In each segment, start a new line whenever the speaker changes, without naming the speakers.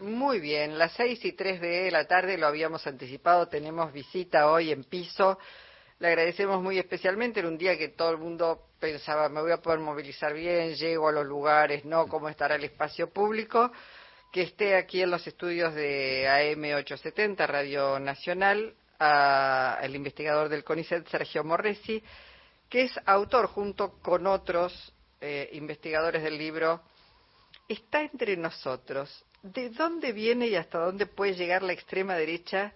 Muy bien, las seis y tres de la tarde lo habíamos anticipado, tenemos visita hoy en piso. Le agradecemos muy especialmente, en un día que todo el mundo pensaba, me voy a poder movilizar bien, llego a los lugares, no, cómo estará el espacio público, que esté aquí en los estudios de AM870, Radio Nacional, el investigador del CONICET, Sergio Morresi, que es autor junto con otros eh, investigadores del libro Está entre nosotros, ¿de dónde viene y hasta dónde puede llegar la extrema derecha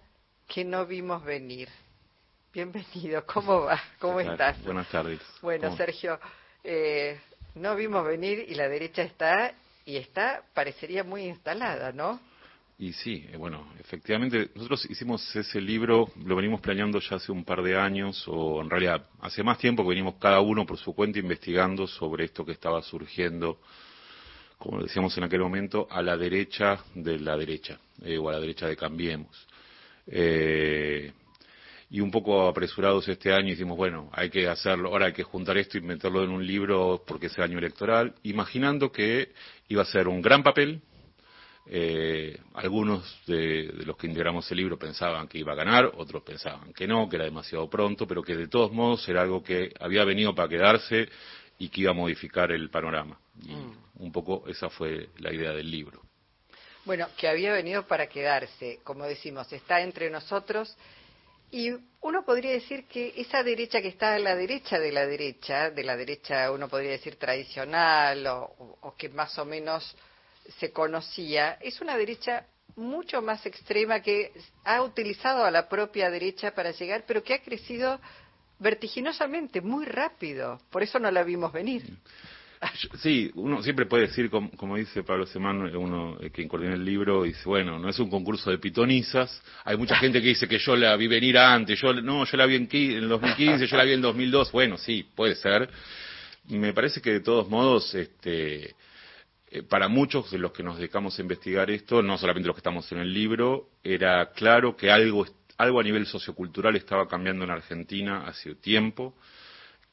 que no vimos venir? Bienvenido, ¿cómo va? ¿Cómo estás?
Buenas tardes.
Bueno, Sergio, eh, no vimos venir y la derecha está, y está, parecería muy instalada, ¿no?
Y sí, eh, bueno, efectivamente, nosotros hicimos ese libro, lo venimos planeando ya hace un par de años, o en realidad hace más tiempo que venimos cada uno por su cuenta investigando sobre esto que estaba surgiendo como decíamos en aquel momento, a la derecha de la derecha, eh, o a la derecha de Cambiemos. Eh, y un poco apresurados este año hicimos, bueno, hay que hacerlo, ahora hay que juntar esto y meterlo en un libro porque es el año electoral, imaginando que iba a ser un gran papel. Eh, algunos de, los que integramos el libro pensaban que iba a ganar, otros pensaban que no, que era demasiado pronto, pero que de todos modos era algo que había venido para quedarse y que iba a modificar el panorama. Y mm. Un poco esa fue la idea del libro.
Bueno, que había venido para quedarse, como decimos, está entre nosotros. Y uno podría decir que esa derecha que está a la derecha de la derecha, de la derecha uno podría decir tradicional o, o que más o menos se conocía, es una derecha mucho más extrema que ha utilizado a la propia derecha para llegar, pero que ha crecido vertiginosamente, muy rápido. Por eso no la vimos venir.
Sí, uno siempre puede decir, como, dice Pablo Semán, uno eh, que coordina el libro, dice, bueno, no es un concurso de pitonizas. Hay mucha gente que dice que yo la vi venir antes, yo no, yo la vi en, en 2015, yo la vi en 2002. Bueno, sí, puede ser. Me parece que de todos modos, este, eh, para muchos de los que nos dedicamos a investigar esto, no solamente los que estamos en el libro, era claro que algo algo a nivel sociocultural estaba cambiando en Argentina hace tiempo,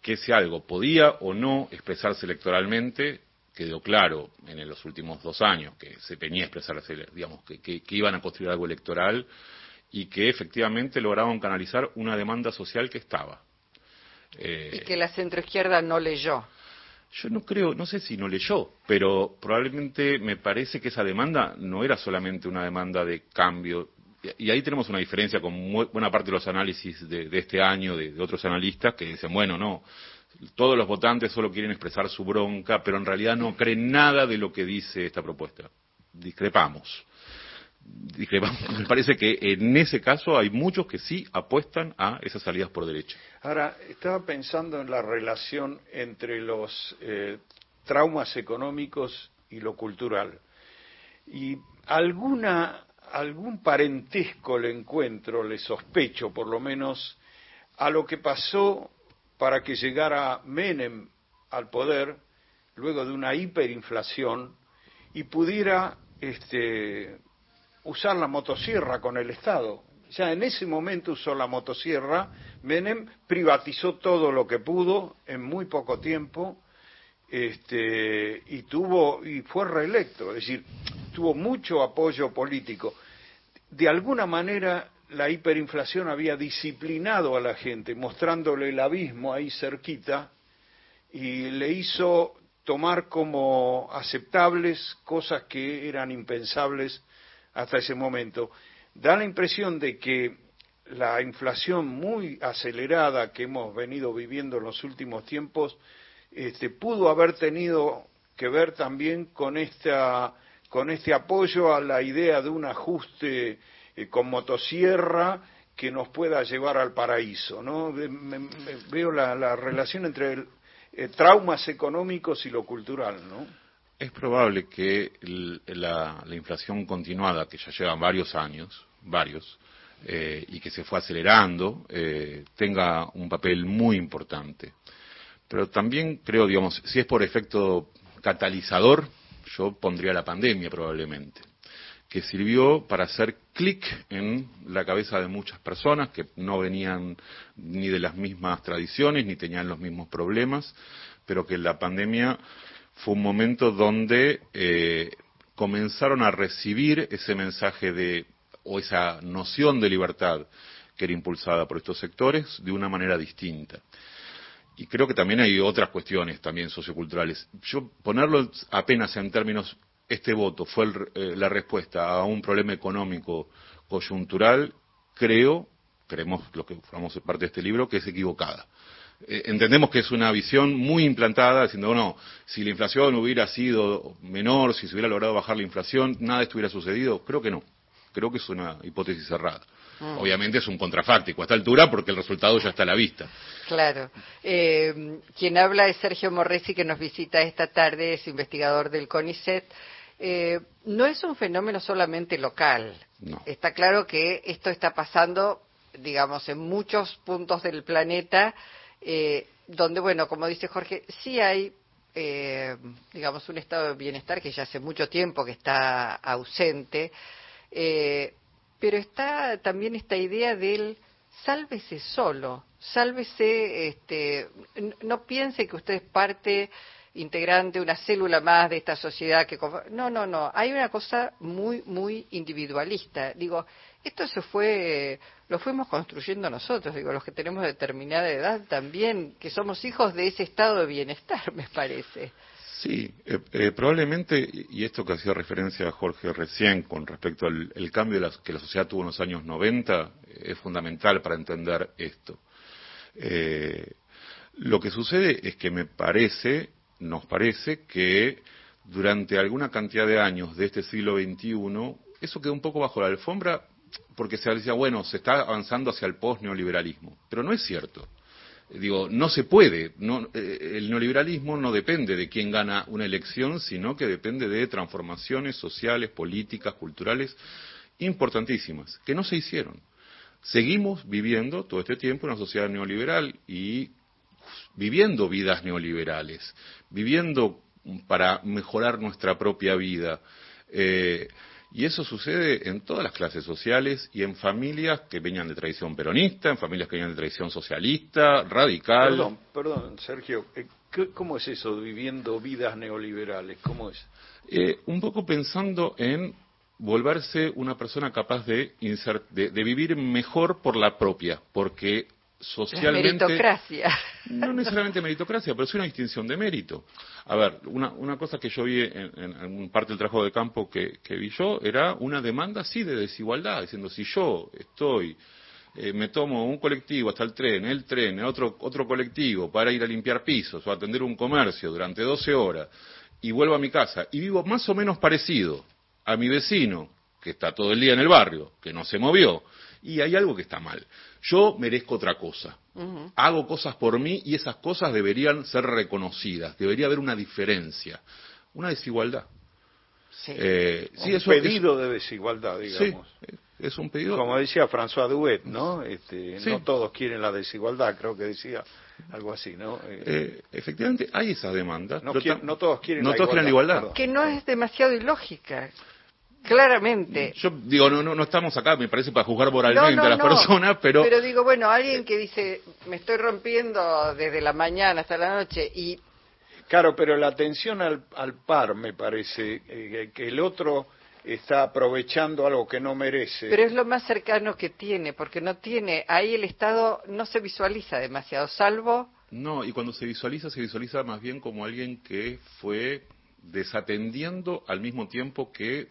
que ese algo podía o no expresarse electoralmente, quedó claro en los últimos dos años que se venía a expresarse, digamos, que, iban a construir algo electoral y que efectivamente lograban canalizar una demanda social que estaba.
y que la centroizquierda no leyó.
Yo no creo, no sé si no leyó, pero probablemente me parece que esa demanda no era solamente una demanda de cambio y ahí tenemos una diferencia con buena parte de los análisis de, este año de, otros analistas que dicen, bueno, no, todos los votantes solo quieren expresar su bronca, pero en realidad no creen nada de lo que dice esta propuesta. Discrepamos. Discrepamos. Me parece que en ese caso hay muchos que sí apuestan a esas salidas por derecha.
Ahora, estaba pensando en la relación entre los eh, traumas económicos y lo cultural. Y alguna algún parentesco le encuentro, le sospecho por lo menos, a lo que pasó para que llegara Menem al poder luego de una hiperinflación y pudiera este, usar la motosierra con el Estado. Ya en ese momento usó la motosierra, Menem privatizó todo lo que pudo en muy poco tiempo este, y tuvo y fue reelecto, es decir, tuvo mucho apoyo político. De alguna manera la hiperinflación había disciplinado a la gente, mostrándole el abismo ahí cerquita, y le hizo tomar como aceptables cosas que eran impensables hasta ese momento. Da la impresión de que la inflación muy acelerada que hemos venido viviendo en los últimos tiempos este, pudo haber tenido que ver también con esta con este apoyo a la idea de un ajuste eh, con motosierra que nos pueda llevar al paraíso. ¿no? veo la, relación entre eh, traumas económicos y lo cultural. ¿no?
Es probable que la, inflación continuada, que ya lleva varios años, varios, eh, y que se fue acelerando, tenga un papel muy importante. Pero también creo, digamos, si es por efecto catalizador, yo pondría la pandemia probablemente, que sirvió para hacer clic en la cabeza de muchas personas que no venían ni de las mismas tradiciones ni tenían los mismos problemas, pero que la pandemia fue un momento donde eh, comenzaron a recibir ese mensaje de, o esa noción de libertad que era impulsada por estos sectores de una manera distinta. Y creo que también hay otras cuestiones también socioculturales. Yo ponerlo apenas en términos, este voto fue eh, la respuesta a un problema económico coyuntural, creo, creemos los que formamos parte de este libro, que es equivocada. Eh, entendemos que es una visión muy implantada, diciendo, no, si la inflación hubiera sido menor, si se hubiera logrado bajar la inflación, nada esto hubiera sucedido. Creo que no. Creo que es una hipótesis cerrada. Mm. Obviamente es un contrafáctico a esta altura porque el resultado ya está a la vista.
Claro. Eh, quien habla es Sergio Morresi, que nos visita esta tarde, es investigador del CONICET. Eh, no es un fenómeno solamente local. Está claro que esto está pasando, digamos, en muchos puntos del planeta, eh, donde, bueno, como dice Jorge, sí hay, digamos, un estado de bienestar que ya hace mucho tiempo que está ausente pero está también esta idea del sálvese solo, sálvese, este, no piense que usted es parte integrante, una célula más de esta sociedad que no, no, no, hay una cosa muy, muy individualista. Digo, esto se fue, lo fuimos construyendo nosotros, digo, los que tenemos determinada edad también, que somos hijos de ese estado de bienestar, me parece.
Sí, eh, eh, probablemente, y esto que hacía referencia a Jorge recién con respecto al cambio que la sociedad tuvo en los años 90, es fundamental para entender esto. Eh, lo que sucede es que me parece, nos parece, que durante alguna cantidad de años de este siglo XXI, eso quedó un poco bajo la alfombra porque se decía, bueno, se está avanzando hacia el post-neoliberalismo, pero no es cierto digo, no se puede. Eh, el neoliberalismo no depende de quién gana una elección, sino que depende de transformaciones sociales, políticas, culturales importantísimas, que no se hicieron. Seguimos viviendo todo este tiempo una sociedad neoliberal y viviendo vidas neoliberales, viviendo para mejorar nuestra propia vida. Eh, y eso sucede en todas las clases sociales y en familias que venían de tradición peronista, en familias que venían de tradición socialista, radical.
Perdón, perdón, Sergio, eh, ¿cómo es eso, viviendo vidas neoliberales? ¿Cómo es?
Eh, un poco pensando en volverse una persona capaz de, de vivir mejor por la propia, porque socialmente...
meritocracia.
No necesariamente meritocracia, pero es una distinción de mérito. A ver, una, una cosa que yo vi en, en, parte del trabajo de campo que, vi yo era una demanda, sí, de desigualdad, diciendo, si yo estoy, eh, me tomo un colectivo hasta el tren, el tren, otro, otro colectivo para ir a limpiar pisos o atender un comercio durante 12 horas y vuelvo a mi casa y vivo más o menos parecido a mi vecino, que está todo el día en el barrio, que no se movió, y hay algo que está mal. Yo merezco otra cosa. Hago cosas por mí y esas cosas deberían ser reconocidas. Debería haber una diferencia, una desigualdad.
Sí, eh, un pedido de desigualdad, digamos.
Sí, es un pedido.
Como decía François Duet, ¿no? Este, No todos quieren la desigualdad, creo que decía algo así, ¿no?
Eh, eh, efectivamente, hay esa demanda.
No, todos quieren
no todos quieren la igualdad.
Que no es demasiado ilógica. Claramente.
Yo digo, no, no, no estamos acá, me parece, para juzgar moralmente a las personas, pero...
Pero digo, bueno, alguien que dice, me estoy rompiendo desde la mañana hasta la noche y...
Claro, pero la atención al, al par, me parece, eh, que el otro está aprovechando algo que no merece.
Pero es lo más cercano que tiene, porque no tiene, ahí el Estado no se visualiza demasiado, salvo...
No, y cuando se visualiza, se visualiza más bien como alguien que fue desatendiendo al mismo tiempo que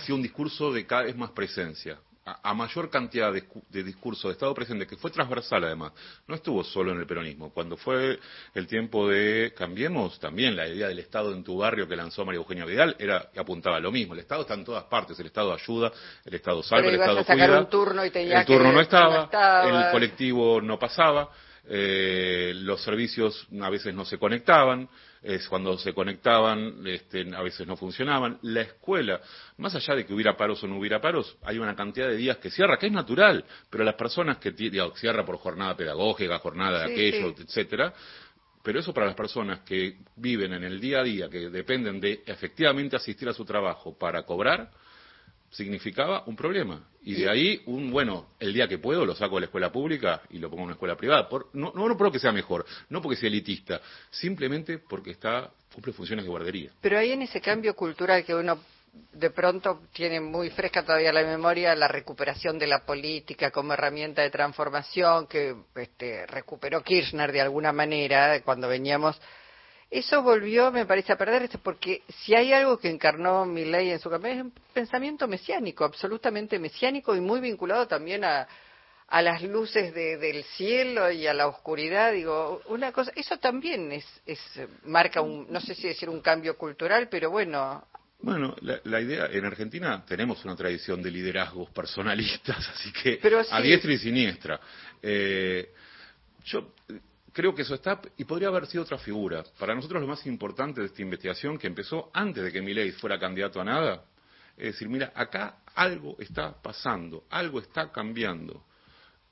sido un discurso de cada vez más presencia. A, mayor cantidad de, de, discurso de Estado presente, que fue transversal además, no estuvo solo en el peronismo. Cuando fue el tiempo de Cambiemos, también la idea del Estado en tu barrio que lanzó María Eugenia Vidal era apuntaba a lo mismo. El Estado está en todas partes, el Estado ayuda, el Estado salva, el Estado cuida.
Un turno y
el turno no estaba, el colectivo no pasaba. Eh, los servicios a veces no se conectaban, es cuando se conectaban este, a veces no funcionaban. La escuela, más allá de que hubiera paros o no hubiera paros, hay una cantidad de días que cierra, que es natural, pero las personas que cierra por jornada pedagógica, jornada de aquello, etcétera, pero eso para las personas que viven en el día a día, que dependen de efectivamente asistir a su trabajo para cobrar, significaba un problema. Y de ahí, un bueno, el día que puedo lo saco de la escuela pública y lo pongo en una escuela privada. Por, no, no, porque sea mejor, no porque sea elitista, simplemente porque está cumple funciones de guardería.
Pero ahí en ese cambio cultural que uno de pronto tiene muy fresca todavía la memoria la recuperación de la política como herramienta de transformación que este, recuperó Kirchner de alguna manera cuando veníamos. Eso volvió, me parece, a perder, porque si hay algo que encarnó Milley en su campaña es un pensamiento mesiánico, absolutamente mesiánico y muy vinculado también a, a las luces del cielo y a la oscuridad, digo, una cosa, eso también es, es marca un, no sé si decir un cambio cultural, pero bueno.
Bueno, la, idea, en Argentina tenemos una tradición de liderazgos personalistas, así que a diestra y siniestra. Eh, yo creo que eso está, y podría haber sido otra figura. Para nosotros lo más importante de esta investigación, que empezó antes de que Milei fuera candidato a nada, es decir, mira, acá algo está pasando, algo está cambiando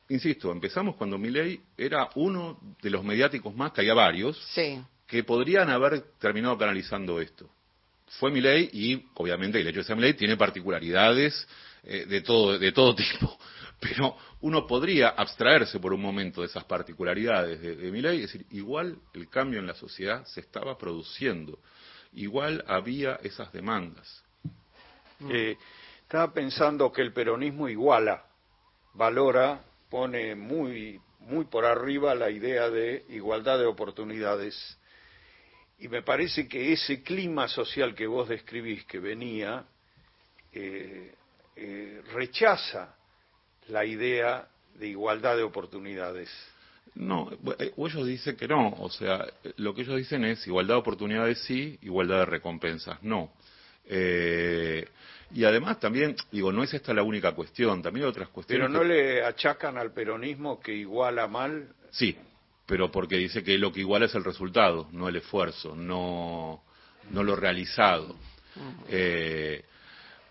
insisto, empezamos cuando Milei era uno de los mediáticos más, que había varios, que podrían haber terminado canalizando esto. Fue Milei y, obviamente, el hecho de ser Milei tiene particularidades eh, de, todo, de todo tipo. Pero uno podría abstraerse por un momento de esas particularidades de, de Milei y decir, igual el cambio en la sociedad se estaba produciendo, igual había esas demandas.
Eh, estaba pensando que el peronismo iguala, valora pone muy, muy por arriba la idea de igualdad de oportunidades. Y me parece que ese clima social que vos describís que venía eh, eh, rechaza la idea de igualdad de oportunidades.
No, eh, ellos dicen que no, o sea, lo que ellos dicen es igualdad de oportunidades sí, igualdad de recompensas no. Eh, y además también, digo, no es esta la única cuestión, también hay otras cuestiones.
¿Pero no le achacan al peronismo que iguala mal?
Sí, pero porque dice que lo que iguala es el resultado, no el esfuerzo, no, no lo realizado. Eh,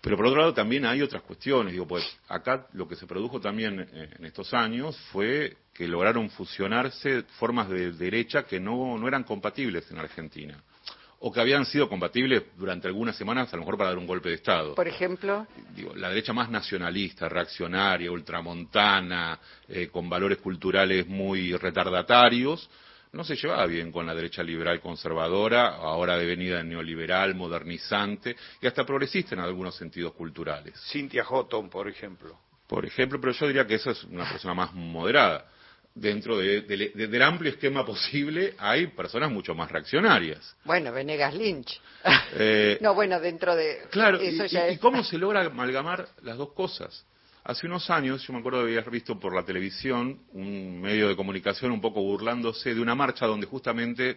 pero por otro lado también hay otras cuestiones, digo, pues acá lo que se produjo también en estos años fue que lograron fusionarse formas de derecha que no, no eran compatibles en Argentina o que habían sido compatibles durante algunas semanas, a lo mejor para dar un golpe de Estado.
Por ejemplo.
la derecha más nacionalista, reaccionaria, ultramontana, eh, con valores culturales muy retardatarios, no se llevaba bien con la derecha liberal conservadora, ahora devenida neoliberal, modernizante y hasta progresista en algunos sentidos culturales.
Cynthia Houghton, por ejemplo.
Por ejemplo, pero yo diría que esa es una persona más moderada dentro del amplio esquema posible hay personas mucho más reaccionarias.
Bueno, Venegas Lynch. Eh, no, bueno, dentro de...
Claro, y, cómo se logra amalgamar las dos cosas? Hace unos años, yo me acuerdo de haber visto por la televisión un medio de comunicación un poco burlándose de una marcha donde justamente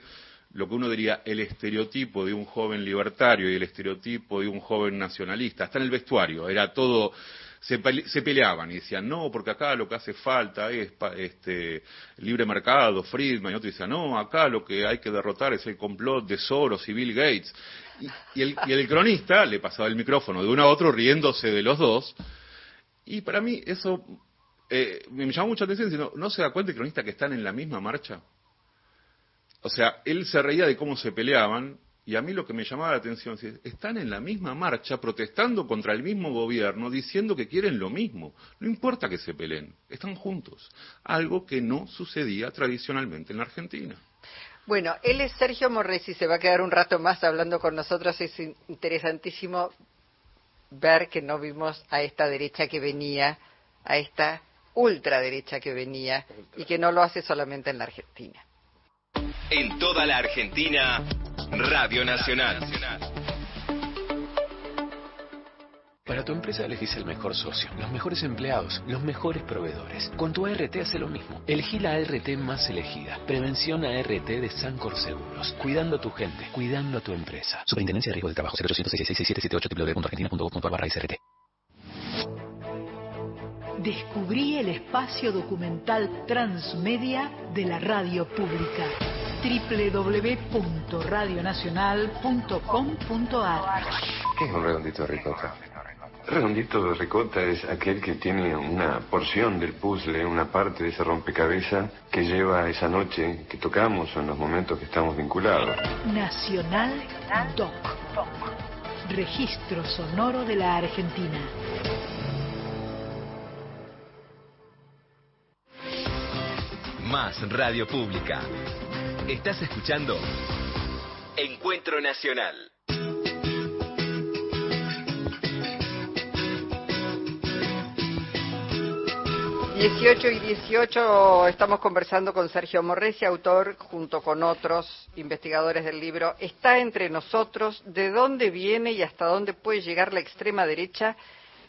lo que uno diría el estereotipo de un joven libertario y el estereotipo de un joven nacionalista, está en el vestuario, era todo se, peleaban y decían, no, porque acá lo que hace falta es este, libre mercado, Friedman, y otro decía, no, acá lo que hay que derrotar es el complot de Soros y Bill Gates. Y, el, cronista le pasaba el micrófono de uno a otro riéndose de los dos. Y para mí eso eh, me llamó mucha atención, diciendo, ¿no se da cuenta el cronista que están en la misma marcha? O sea, él se reía de cómo se peleaban y a mí lo que me llamaba la atención es, están en la misma marcha protestando contra el mismo gobierno, diciendo que quieren lo mismo. No importa que se peleen, están juntos. Algo que no sucedía tradicionalmente en la Argentina.
Bueno, él es Sergio Morresi, se va a quedar un rato más hablando con nosotros. Es interesantísimo ver que no vimos a esta derecha que venía, a esta ultraderecha que venía, y que no lo hace solamente en la Argentina.
En toda la Argentina Radio Nacional. Para tu empresa elegís el mejor socio, los mejores empleados, los mejores proveedores. Con tu ART hace lo mismo. Elegí la ART más elegida. Prevención ART de Sancor Seguros. Cuidando a tu gente, cuidando a tu empresa. Superintendencia de Riesgo del Trabajo 0800 www.argentina.gov.ar SRT.
Descubrí el espacio documental transmedia de la radio pública www.radionacional.com.ar
¿Qué es un redondito de ricota? Redondito de ricota es aquel que tiene una porción del puzzle, una parte de ese rompecabezas que lleva esa noche que tocamos o en los momentos que estamos vinculados.
Nacional Doc. Registro sonoro de la Argentina.
Más radio pública. Estás escuchando Encuentro Nacional.
18 y 18 estamos conversando con Sergio Morresi, autor, junto con otros investigadores del libro Está entre nosotros, de dónde viene y hasta dónde puede llegar la extrema derecha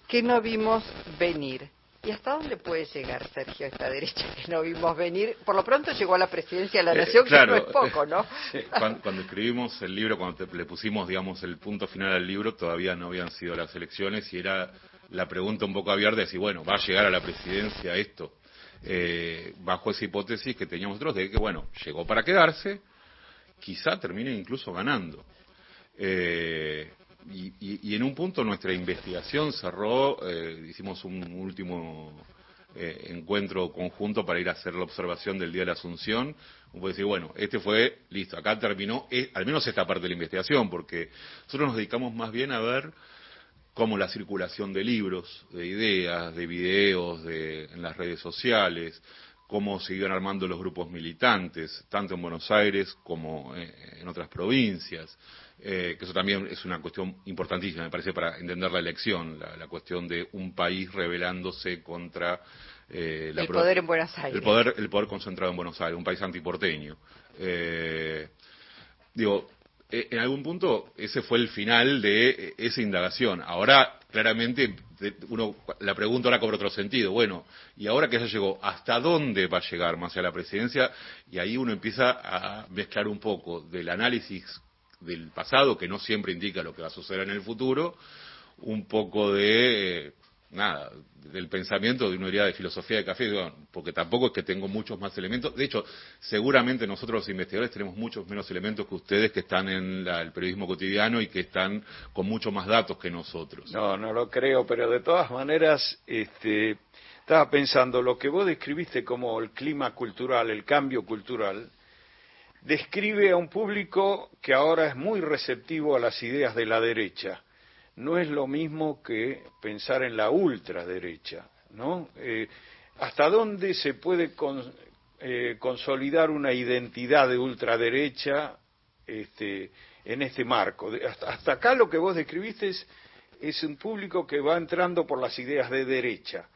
que no vimos venir. ¿Y hasta dónde puede llegar, Sergio, esta derecha que no vimos venir? Por lo pronto llegó a la presidencia de la
Eh,
Nación,
claro.
que no es poco, ¿no?
Cuando, cuando escribimos el libro, cuando te- le pusimos, digamos, el punto final al libro, todavía no habían sido las elecciones y era la pregunta un poco abierta de si, bueno, va a llegar a la presidencia esto. Eh, bajo esa hipótesis que teníamos nosotros de que, bueno, llegó para quedarse, quizá termine incluso ganando. Eh, y, y- en un punto nuestra investigación cerró, eh, hicimos un último eh, encuentro conjunto para ir a hacer la observación del Día de la Asunción. Uno decir, bueno, este fue, listo, acá terminó, eh, al menos esta parte de la investigación, porque nosotros nos dedicamos más bien a ver cómo la circulación de libros, de ideas, de videos de, en las redes sociales, cómo se iban armando los grupos militantes, tanto en Buenos Aires como eh, en otras provincias, eh, que eso también es una cuestión importantísima, me parece, para entender la elección, la, la cuestión de un país rebelándose contra eh, la
El poder en Buenos Aires.
el poder, el poder concentrado en Buenos Aires, un país antiporteño. Eh, digo, en algún punto ese fue el final de eh, esa indagación. Ahora, claramente, uno la pregunta ahora cobra otro sentido. Bueno, y ahora que ya llegó, ¿hasta dónde va a llegar más de la presidencia? Y ahí uno empieza a mezclar un poco del análisis del pasado, que no siempre indica lo que va a suceder en el futuro, un poco de eh, nada del pensamiento de una idea de filosofía de café porque tampoco es que tengo muchos más elementos de hecho seguramente nosotros los investigadores tenemos muchos menos elementos que ustedes que están en la- el periodismo cotidiano y que están con mucho más datos que nosotros
No, no lo creo, pero de todas maneras, este, estaba pensando, lo que vos describiste como el clima cultural, el cambio cultural, describe a un público que ahora es muy receptivo a las ideas de la derecha. No es lo mismo que pensar en la ultraderecha, ¿no? Eh, ¿Hasta dónde se puede con- eh, consolidar una identidad de ultraderecha este, en este marco? Hasta, acá lo que vos describiste es, es un público que va entrando por las ideas de derecha.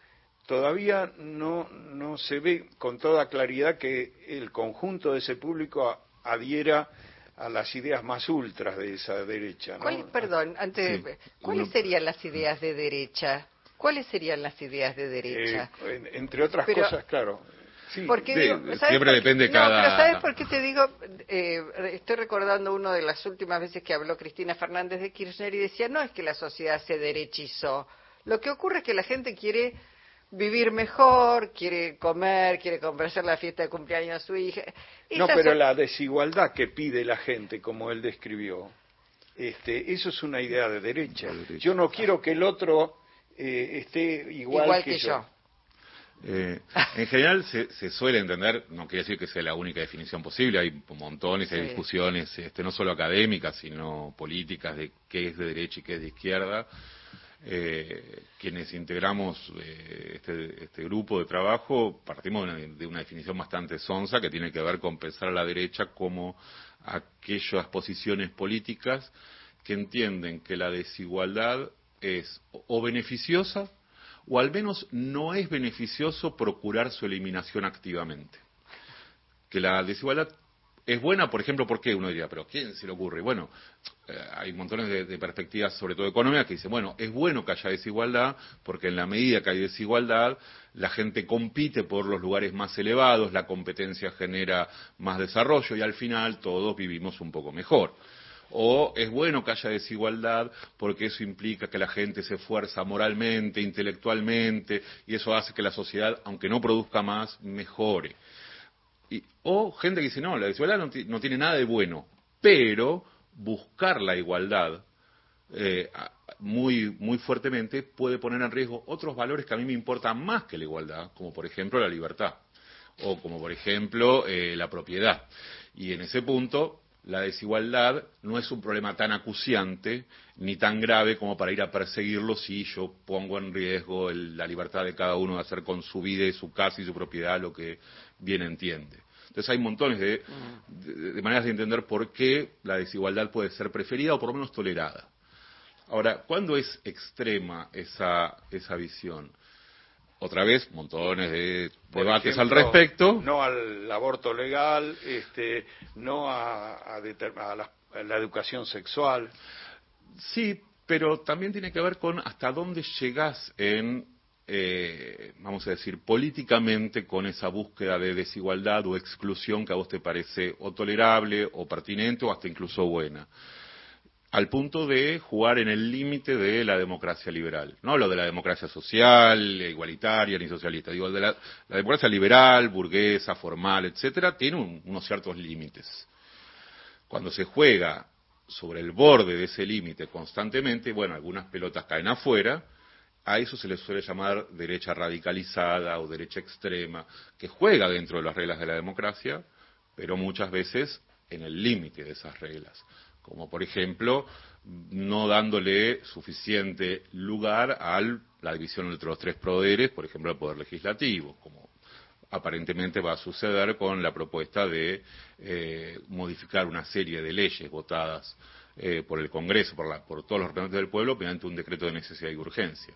Todavía no, no se ve con toda claridad que el conjunto de ese público adhiera a las ideas más ultras de esa derecha. ¿no?
¿Cuál- perdón, antes,
Sí.
¿cuáles serían las ideas de derecha? ¿Cuáles serían las ideas de derecha?
Eh, en- entre otras
Pero-
cosas, claro. Sí,
Porque digo,
siempre
¿sabes por qué?
depende
no,
cada-
pero ¿sabes por qué te digo? Eh, estoy recordando una de las últimas veces que habló Cristina Fernández de Kirchner y decía, no es que la sociedad se derechizó. Lo que ocurre es que la gente quiere vivir mejor, quiere comer, quiere comprarse la fiesta de cumpleaños a su hija.
No, pero
son-
la desigualdad que pide la gente, como él describió, este, eso es una idea de derecha.
De derecha.
Yo no quiero que el otro eh, esté igual,
igual que yo.
Eh, en general se, se suele entender, no quiere decir que sea la única definición posible, hay montones, hay
Sí.
discusiones, este, no solo académicas, sino políticas de qué es de derecha y qué es de izquierda. Eh, quienes integramos eh, este, este grupo de trabajo partimos de una, de una definición bastante sonsa que tiene que ver con pensar a la derecha como aquellas posiciones políticas que entienden que la desigualdad es o- beneficiosa o al menos no es beneficioso procurar su eliminación activamente. Que la desigualdad es buena, por ejemplo, ¿por qué? Uno diría, pero ¿quién se le ocurre? Bueno, eh, hay montones de, de perspectivas, sobre todo económicas, que dicen, bueno, es bueno que haya desigualdad, porque en la medida que hay desigualdad, la gente compite por los lugares más elevados, la competencia genera más desarrollo y al final todos vivimos un poco mejor. O es bueno que haya desigualdad porque eso implica que la gente se esfuerza moralmente, intelectualmente, y eso hace que la sociedad, aunque no produzca más, mejore. Y- o gente que dice, no, la desigualdad no, no tiene nada de bueno, pero buscar la igualdad eh, muy, muy fuertemente puede poner en riesgo otros valores que a mí me importan más que la igualdad, como por ejemplo la libertad, o como por ejemplo eh, la propiedad. Y en ese punto, la desigualdad no es un problema tan acuciante ni tan grave como para ir a perseguirlo si yo pongo en riesgo el- la libertad de cada uno de hacer con su vida y su casa y su propiedad lo que bien entiende. Entonces hay montones de, de- de maneras de entender por qué la desigualdad puede ser preferida o por lo menos tolerada. Ahora, ¿cuándo es extrema esa, esa visión? otra vez, montones de debates al respecto.
No al aborto legal, este, no a, la, educación sexual.
Sí, pero también tiene que ver con hasta dónde llegas en, eh, vamos a decir, políticamente con esa búsqueda de desigualdad o exclusión que a vos te parece o tolerable o pertinente o hasta incluso buena al punto de jugar en el límite de la democracia liberal. No hablo de la democracia social, igualitaria ni socialista, digo de la, democracia liberal, burguesa, formal, etcétera, tiene unos ciertos límites. Cuando se juega sobre el borde de ese límite constantemente, bueno, algunas pelotas caen afuera, a eso se le suele llamar derecha radicalizada o derecha extrema, que juega dentro de las reglas de la democracia, pero muchas veces en el límite de esas reglas. Como por ejemplo no dándole suficiente lugar a la división entre los tres poderes, por ejemplo, el poder legislativo, como aparentemente va a suceder con la propuesta de eh, modificar una serie de leyes votadas eh, por el Congreso, por, por, todos los representantes del pueblo, mediante un decreto de necesidad y urgencia.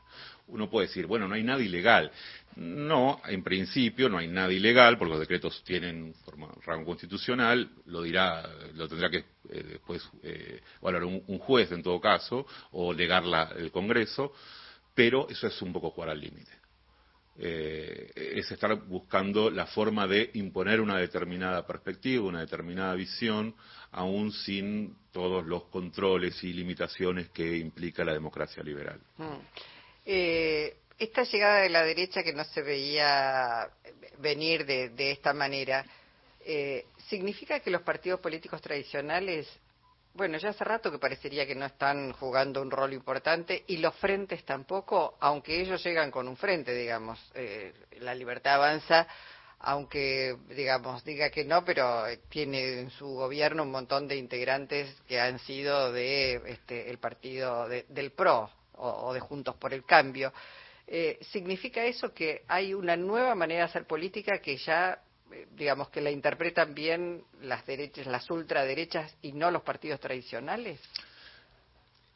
Uno puede decir, bueno, no hay nada ilegal. No, en principio no hay nada ilegal, porque los decretos tienen forma, rango constitucional, lo dirá, lo tendrá que eh, después eh, valorar un, juez en todo caso, o legarla el Congreso, pero eso es un poco jugar al límite. Eh, es estar buscando la forma de imponer una determinada perspectiva, una determinada visión, aún sin todos los controles y limitaciones que implica la democracia liberal. Mm.
Eh, esta llegada de la derecha que no se veía venir de, esta manera, eh, ¿significa que los partidos políticos tradicionales bueno, ya hace rato que parecería que no están jugando un rol importante y los frentes tampoco, aunque ellos llegan con un frente, digamos. Eh, la libertad avanza, aunque, digamos, diga que no, pero tiene en su gobierno un montón de integrantes que han sido de este, el partido del PRO o, de Juntos por el Cambio. Eh, ¿Significa eso que hay una nueva manera de hacer política que ya eh, digamos, que la interpretan bien las derechas, las ultraderechas y no los partidos tradicionales?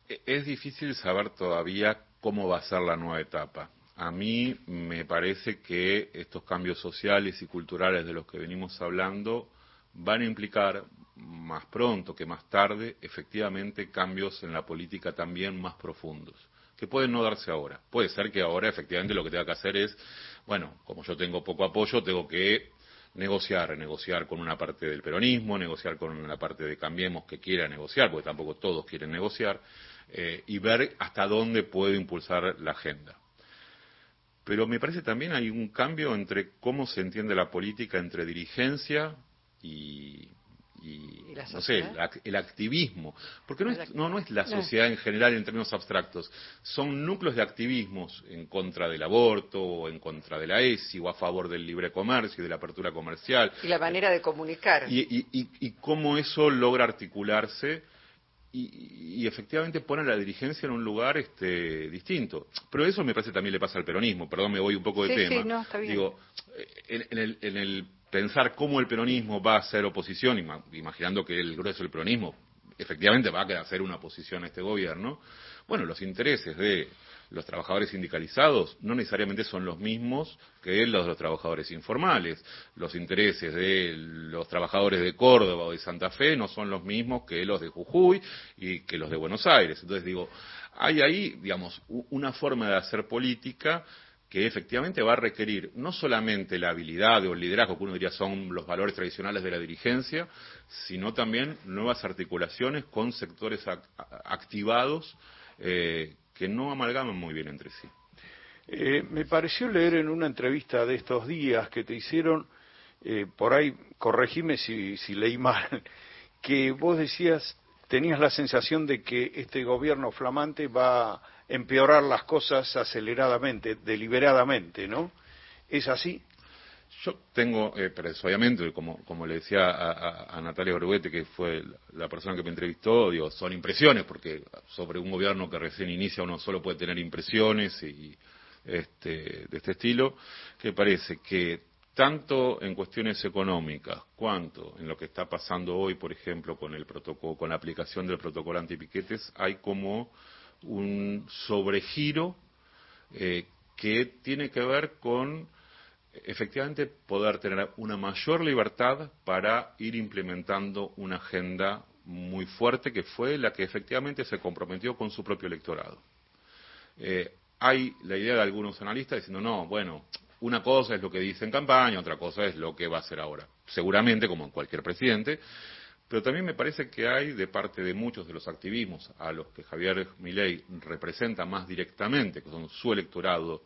E, es difícil saber todavía cómo va a ser la nueva etapa. A mí me parece que estos cambios sociales y culturales de los que venimos hablando van a implicar más pronto que más tarde efectivamente cambios en la política también más profundos que pueden no darse ahora. Puede ser que ahora efectivamente lo que tenga que hacer es, bueno, como yo tengo poco apoyo, tengo que negociar, negociar con una parte del peronismo, negociar con una parte de Cambiemos que quiera negociar, porque tampoco todos quieren negociar, eh, y ver hasta dónde puede impulsar la agenda. Pero me parece también hay un cambio entre cómo se entiende la política entre dirigencia y, y, no sé, el, activismo, porque no es, no, no es la sociedad en general en términos abstractos, son núcleos de activismos en contra del aborto o en contra de la ESI o a favor del libre comercio y de la apertura comercial.
Y la manera de comunicar.
Y, y, cómo eso logra articularse y, efectivamente pone a la dirigencia en un lugar este, distinto. Pero eso me parece también le pasa al peronismo, perdón, me voy un poco de tema.
Sí, no, está bien.
Digo, en, el, en el pensar cómo el peronismo va a ser oposición, imaginando que el grueso del peronismo efectivamente va a hacer una oposición a este gobierno, bueno, los intereses de los trabajadores sindicalizados no necesariamente son los mismos que los de los trabajadores informales. Los intereses de los trabajadores de Córdoba o de Santa Fe no son los mismos que los de Jujuy y que los de Buenos Aires. Entonces digo, hay ahí, digamos, una forma de hacer política que efectivamente va a requerir no solamente la habilidad o el liderazgo, que uno diría son los valores tradicionales de la dirigencia, sino también nuevas articulaciones con sectores activados eh, que no amalgaman muy bien entre sí.
Eh, me pareció leer en una entrevista de estos días que te hicieron, eh, por ahí, corregime si, si leí mal, que vos decías, tenías la sensación de que este gobierno flamante va empeorar las cosas aceleradamente, deliberadamente, ¿no? ¿Es así?
Yo tengo, eh, obviamente, como, como le decía a, Natalia Oruguete, que fue la persona que me entrevistó, digo, son impresiones, porque sobre un gobierno que recién inicia uno solo puede tener impresiones y este, de este estilo, que parece que tanto en cuestiones económicas cuanto en lo que está pasando hoy, por ejemplo, con el protocolo, con la aplicación del protocolo antipiquetes, hay como un sobregiro eh, que tiene que ver con efectivamente poder tener una mayor libertad para ir implementando una agenda muy fuerte que fue la que efectivamente se comprometió con su propio electorado. Eh, hay la idea de algunos analistas diciendo, no, bueno, una cosa es lo que dice en campaña, otra cosa es lo que va a hacer ahora. Seguramente, como en cualquier presidente, pero también me parece que hay de parte de muchos de los activismos a los que Javier Milei representa más directamente, que son su electorado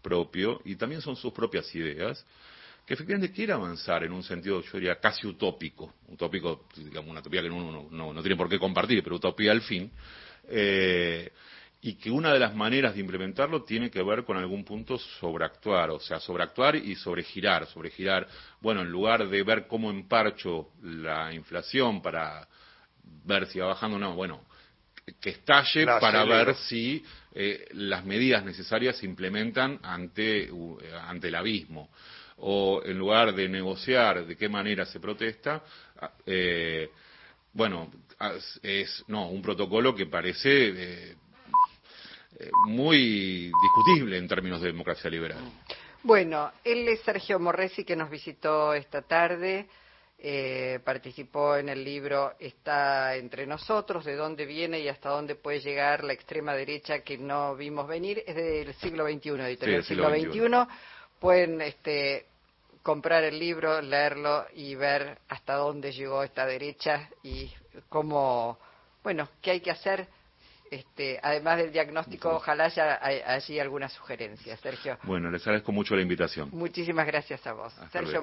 propio y también son sus propias ideas, que efectivamente quiere avanzar en un sentido, yo diría, casi utópico, utópico, digamos, una utopía que uno no, tiene por qué compartir, pero utopía al fin, eh, y que una de las maneras de implementarlo tiene que ver con algún punto sobreactuar, o sea, sobreactuar y sobregirar, sobregirar, bueno, en lugar de ver cómo emparcho la inflación para ver si va bajando, no, bueno, que estalle para ver si eh, las medidas necesarias se implementan ante, ante el abismo. O en lugar de negociar de qué manera se protesta, eh, bueno, es no un protocolo que parece eh, muy discutible en términos de democracia liberal.
Bueno, él es Sergio Morresi que nos visitó esta tarde. Eh, participó en el libro Está entre nosotros, de dónde viene y hasta dónde puede llegar la extrema derecha que no vimos venir. Es del siglo XXI, editorial sí, siglo, siglo XXI. Pueden este, comprar el libro, leerlo y ver hasta dónde llegó esta derecha y cómo, bueno, qué hay que hacer. Este, además del diagnóstico, ojalá haya allí algunas sugerencias. Sergio.
Bueno, les agradezco mucho la invitación.
Muchísimas gracias a vos. Sergio